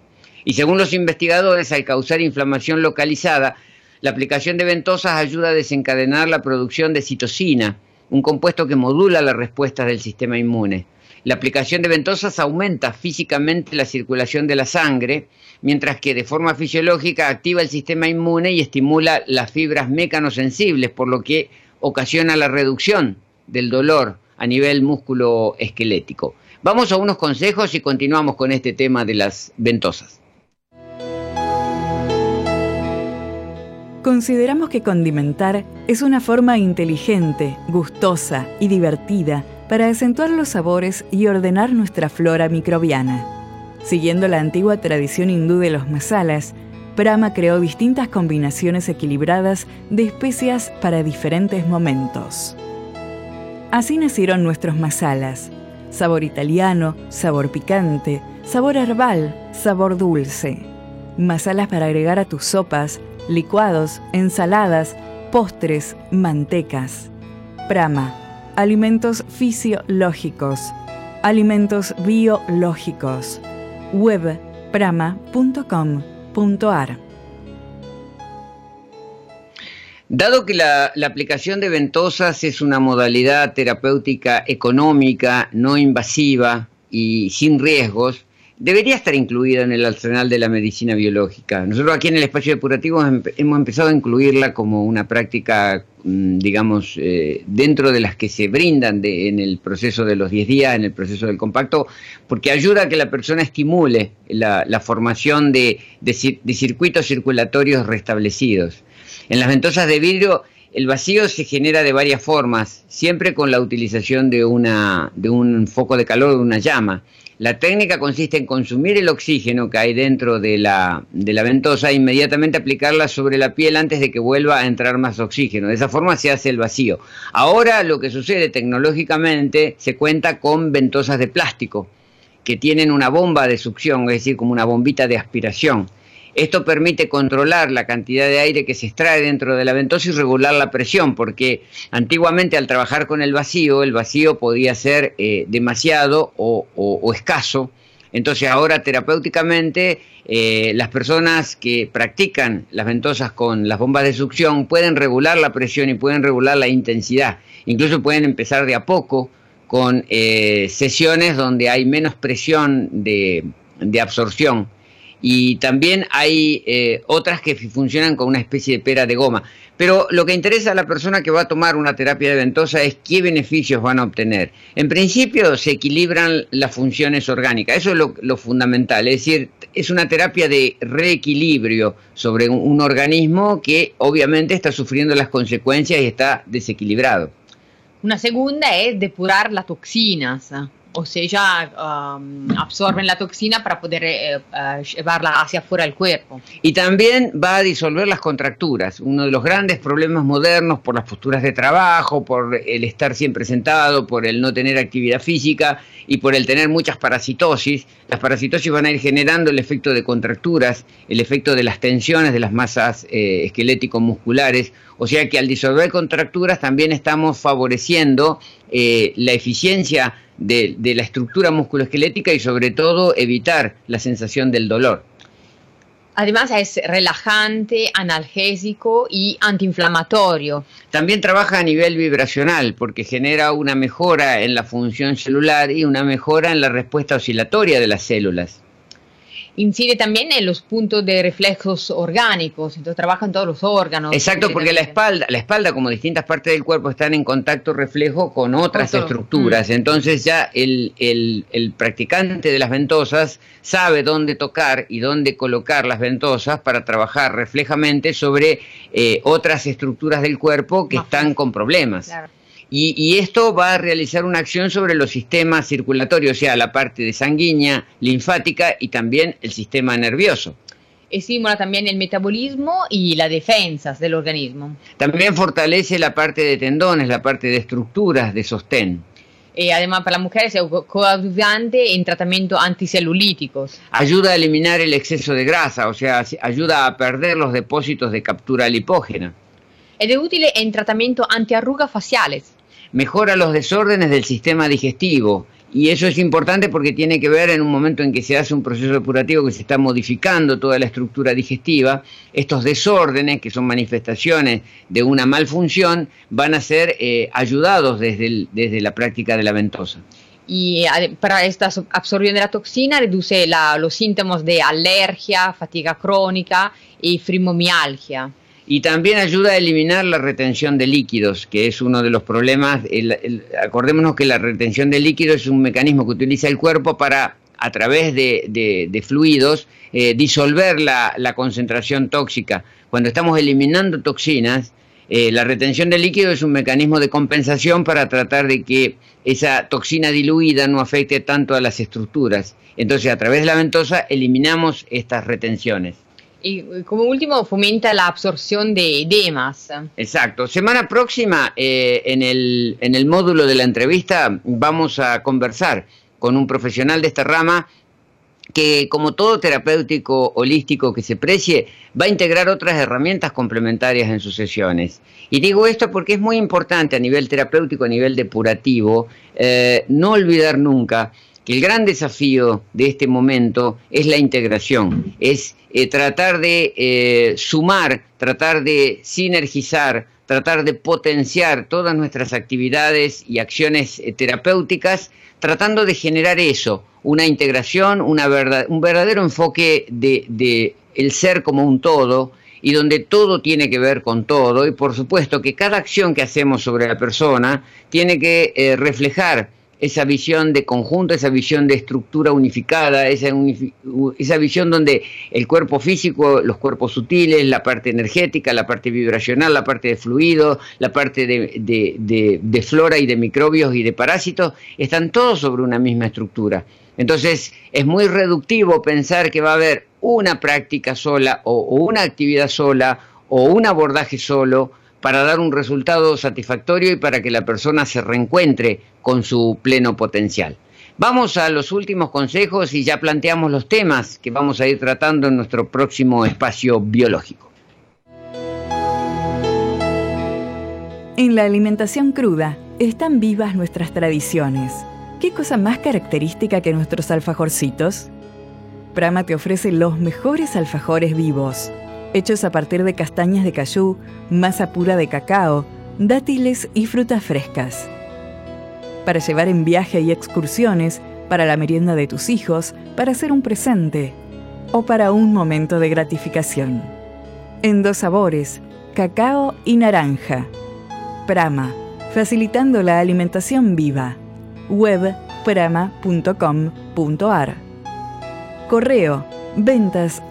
Y según los investigadores, al causar inflamación localizada, la aplicación de ventosas ayuda a desencadenar la producción de citocina, un compuesto que modula la respuesta del sistema inmune. La aplicación de ventosas aumenta físicamente la circulación de la sangre, mientras que de forma fisiológica activa el sistema inmune y estimula las fibras mecanosensibles, por lo que ocasiona la reducción del dolor a nivel músculo esquelético. Vamos a unos consejos y continuamos con este tema de las ventosas. Consideramos que condimentar es una forma inteligente, gustosa y divertida para acentuar los sabores y ordenar nuestra flora microbiana. Siguiendo la antigua tradición hindú de los masalas, Brahma creó distintas combinaciones equilibradas de especias para diferentes momentos. Así nacieron nuestros masalas, sabor italiano, sabor picante, sabor herbal, sabor dulce. Masalas para agregar a tus sopas, licuados, ensaladas, postres, mantecas. Brahma alimentos fisiológicos, alimentos biológicos. webprama.com.ar Dado que la, la, aplicación de ventosas es una modalidad terapéutica económica, no invasiva y sin riesgos, debería estar incluida en el arsenal de la medicina biológica. Nosotros aquí en el espacio depurativo hemos empezado a incluirla como una práctica, mm, digamos, eh, dentro de las que se brindan en el proceso de los 10 días, en el proceso del compacto, porque ayuda a que la persona estimule la, formación de, de circuitos circulatorios restablecidos. En las ventosas de vidrio el vacío se genera de varias formas, siempre con la utilización de, una, de un foco de calor, de una llama. La técnica consiste en consumir el oxígeno que hay dentro de la, de la ventosa e inmediatamente aplicarla sobre la piel antes de que vuelva a entrar más oxígeno. De esa forma se hace el vacío. Ahora lo que sucede tecnológicamente se cuenta con ventosas de plástico que tienen una bomba de succión, es decir, como una bombita de aspiración esto permite controlar la cantidad de aire que se extrae dentro de la ventosa y regular la presión, porque antiguamente al trabajar con el vacío, el vacío podía ser eh, demasiado o, escaso. Entonces ahora terapéuticamente eh, las personas que practican las ventosas con las bombas de succión pueden regular la presión y pueden regular la intensidad. Incluso pueden empezar de a poco con eh, sesiones donde hay menos presión de absorción y también hay eh, otras que funcionan con una especie de pera de goma. Pero lo que interesa a la persona que va a tomar una terapia de ventosa es qué beneficios van a obtener. En principio se equilibran las funciones orgánicas, eso es lo, fundamental, es decir, es una terapia de reequilibrio sobre un organismo que obviamente está sufriendo las consecuencias y está desequilibrado. Una segunda es depurar las toxinas o sea, um, absorben la toxina para poder eh, eh, llevarla hacia afuera del cuerpo. Y también va a disolver las contracturas, uno de los grandes problemas modernos por las posturas de trabajo, por el estar siempre sentado, por el no tener actividad física y por el tener muchas parasitosis. Las parasitosis van a ir generando el efecto de contracturas, el efecto de las tensiones de las masas eh, esquelético-musculares, o sea que al disolver contracturas también estamos favoreciendo la eficiencia de, la estructura musculoesquelética y sobre todo evitar la sensación del dolor. Además es relajante, analgésico y antiinflamatorio. También trabaja a nivel vibracional porque genera una mejora en la función celular y una mejora en la respuesta oscilatoria de las células incide también en los puntos de reflejos orgánicos, entonces trabaja en todos los órganos. Exacto, porque la espalda, la espalda como distintas partes del cuerpo están en contacto reflejo con otras estructuras, mm. entonces ya el, el, practicante de las ventosas sabe dónde tocar y dónde colocar las ventosas para trabajar reflejamente sobre eh, otras estructuras del cuerpo que están con problemas. Y, esto va a realizar una acción sobre los sistemas circulatorios, o sea, la parte de sanguínea, linfática y también el sistema nervioso. Estimula también el metabolismo y las defensas del organismo. También fortalece la parte de tendones, la parte de estructuras de sostén. Y además para las mujeres es coadyuvante en tratamiento anticelulíticos. Ayuda a eliminar el exceso de grasa, o sea, ayuda a perder los depósitos de captura lipógena. Es útil en tratamiento antiarrugas faciales mejora los desórdenes del sistema digestivo. Y eso es importante porque tiene que ver en un momento en que se hace un proceso depurativo que se está modificando toda la estructura digestiva, estos desórdenes, que son manifestaciones de una malfunción, van a ser eh, ayudados desde, desde la práctica de la ventosa. Y para esta absorción de la toxina reduce los síntomas de alergia, fatiga crónica y fibromialgia y también ayuda a eliminar la retención de líquidos, que es uno de los problemas. acordémonos que la retención de líquidos es un mecanismo que utiliza el cuerpo para, a través de, fluidos, eh, disolver la, concentración tóxica. Cuando estamos eliminando toxinas, eh, la retención de líquidos es un mecanismo de compensación para tratar de que esa toxina diluida no afecte tanto a las estructuras. Entonces, a través de la ventosa eliminamos estas retenciones. Y como último, fomenta la absorción de edemas. Exacto. Semana próxima, eh, en, el, en el módulo de la entrevista, vamos a conversar con un profesional de esta rama que, como todo terapéutico holístico que se precie, va a integrar otras herramientas complementarias en sus sesiones. Y digo esto porque es muy importante a nivel terapéutico, a nivel depurativo, eh, no olvidar nunca el gran desafío de este momento es la integración, es eh, tratar de eh, sumar, tratar de sinergizar, tratar de potenciar todas nuestras actividades y acciones eh, terapéuticas, tratando de generar eso, una integración, una verdad, un verdadero enfoque de, el ser como un todo, y donde todo tiene que ver con todo. Y por supuesto que cada acción que hacemos sobre la persona tiene que reflejar esa visión de conjunto, esa visión de estructura unificada, esa, esa visión donde el cuerpo físico, los cuerpos sutiles, la parte energética, la parte vibracional, la parte de fluido, la parte de, de flora y de microbios y de parásitos, están todos sobre una misma estructura. Entonces es muy reductivo pensar que va a haber una práctica sola o, una actividad sola o un abordaje solo para dar un resultado satisfactorio y para que la persona se reencuentre con su pleno potencial. Vamos a los últimos consejos y ya planteamos los temas que vamos a ir tratando en nuestro próximo espacio biológico. En la alimentación cruda están vivas nuestras tradiciones ¿Qué cosa más característica que nuestros alfajorcitos? Prama te ofrece los mejores alfajores vivos, hechos a partir de castañas de cayú, masa pura de cacao, dátiles y frutas frescas. Para llevar en viaje y excursiones, para la merienda de tus hijos, para hacer un presente o para un momento de gratificación. En dos sabores, cacao y naranja. Prama, facilitando la alimentación viva web prama.com.ar. Correo ventas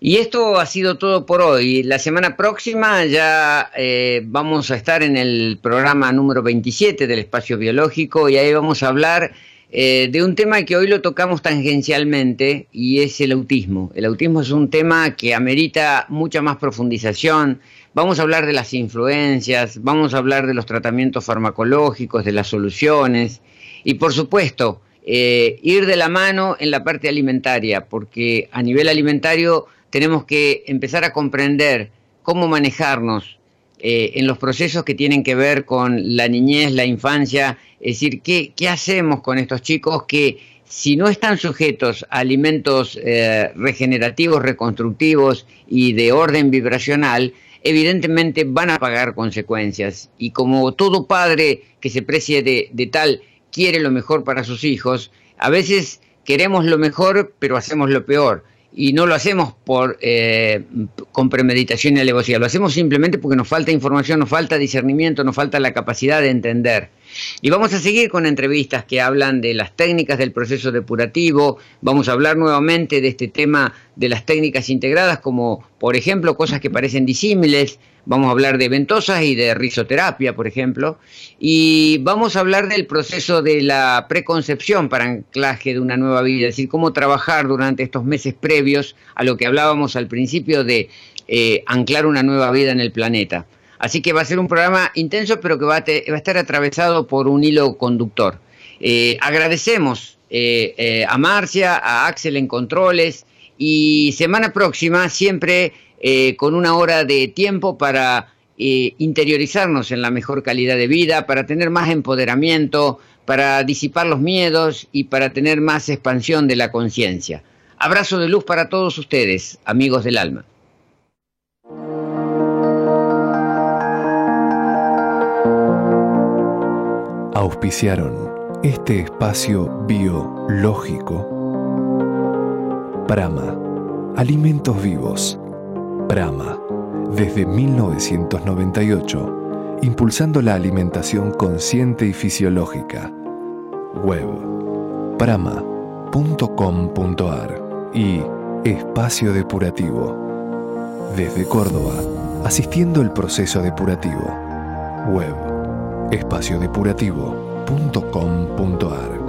Y esto ha sido todo por hoy. La semana próxima ya eh, vamos a estar en el programa número 27 del espacio biológico y ahí vamos a hablar eh, de un tema que hoy lo tocamos tangencialmente y es el autismo. El autismo es un tema que amerita mucha más profundización, Vamos a hablar de las influencias, vamos a hablar de los tratamientos farmacológicos, de las soluciones y por supuesto eh, ir de la mano en la parte alimentaria, porque a nivel alimentario tenemos que empezar a comprender cómo manejarnos eh, en los procesos que tienen que ver con la niñez, la infancia, es decir, qué, hacemos con estos chicos que si no están sujetos a alimentos eh, regenerativos, reconstructivos y de orden vibracional, evidentemente van a pagar consecuencias. Y como todo padre que se precie de, tal quiere lo mejor para sus hijos, a veces queremos lo mejor, pero hacemos lo peor. Y no lo hacemos por eh, con premeditación y alevosía, lo hacemos simplemente porque nos falta información, nos falta discernimiento, nos falta la capacidad de entender. Y vamos a seguir con entrevistas que hablan de las técnicas del proceso depurativo, vamos a hablar nuevamente de este tema de las técnicas integradas, como por ejemplo cosas que parecen disímiles, vamos a hablar de ventosas y de risoterapia, por ejemplo, y vamos a hablar del proceso de la preconcepción para anclaje de una nueva vida, es decir, cómo trabajar durante estos meses previos a lo que hablábamos al principio de eh, anclar una nueva vida en el planeta. Así que va a ser un programa intenso, pero que va a, estar atravesado por un hilo conductor. Eh, agradecemos eh, a Marcia, a Axel en Controles y semana próxima siempre con una hora de tiempo para interiorizarnos en la mejor calidad de vida, para tener más empoderamiento, para disipar los miedos y para tener más expansión de la conciencia. Abrazo de luz para todos ustedes, amigos del alma. auspiciaron este espacio biológico. Prama, alimentos vivos. Prama, desde 1998, impulsando la alimentación consciente y fisiológica. Web, prama.com.ar y Espacio Depurativo. Desde Córdoba, asistiendo el proceso depurativo. Web espaciodepurativo.com.ar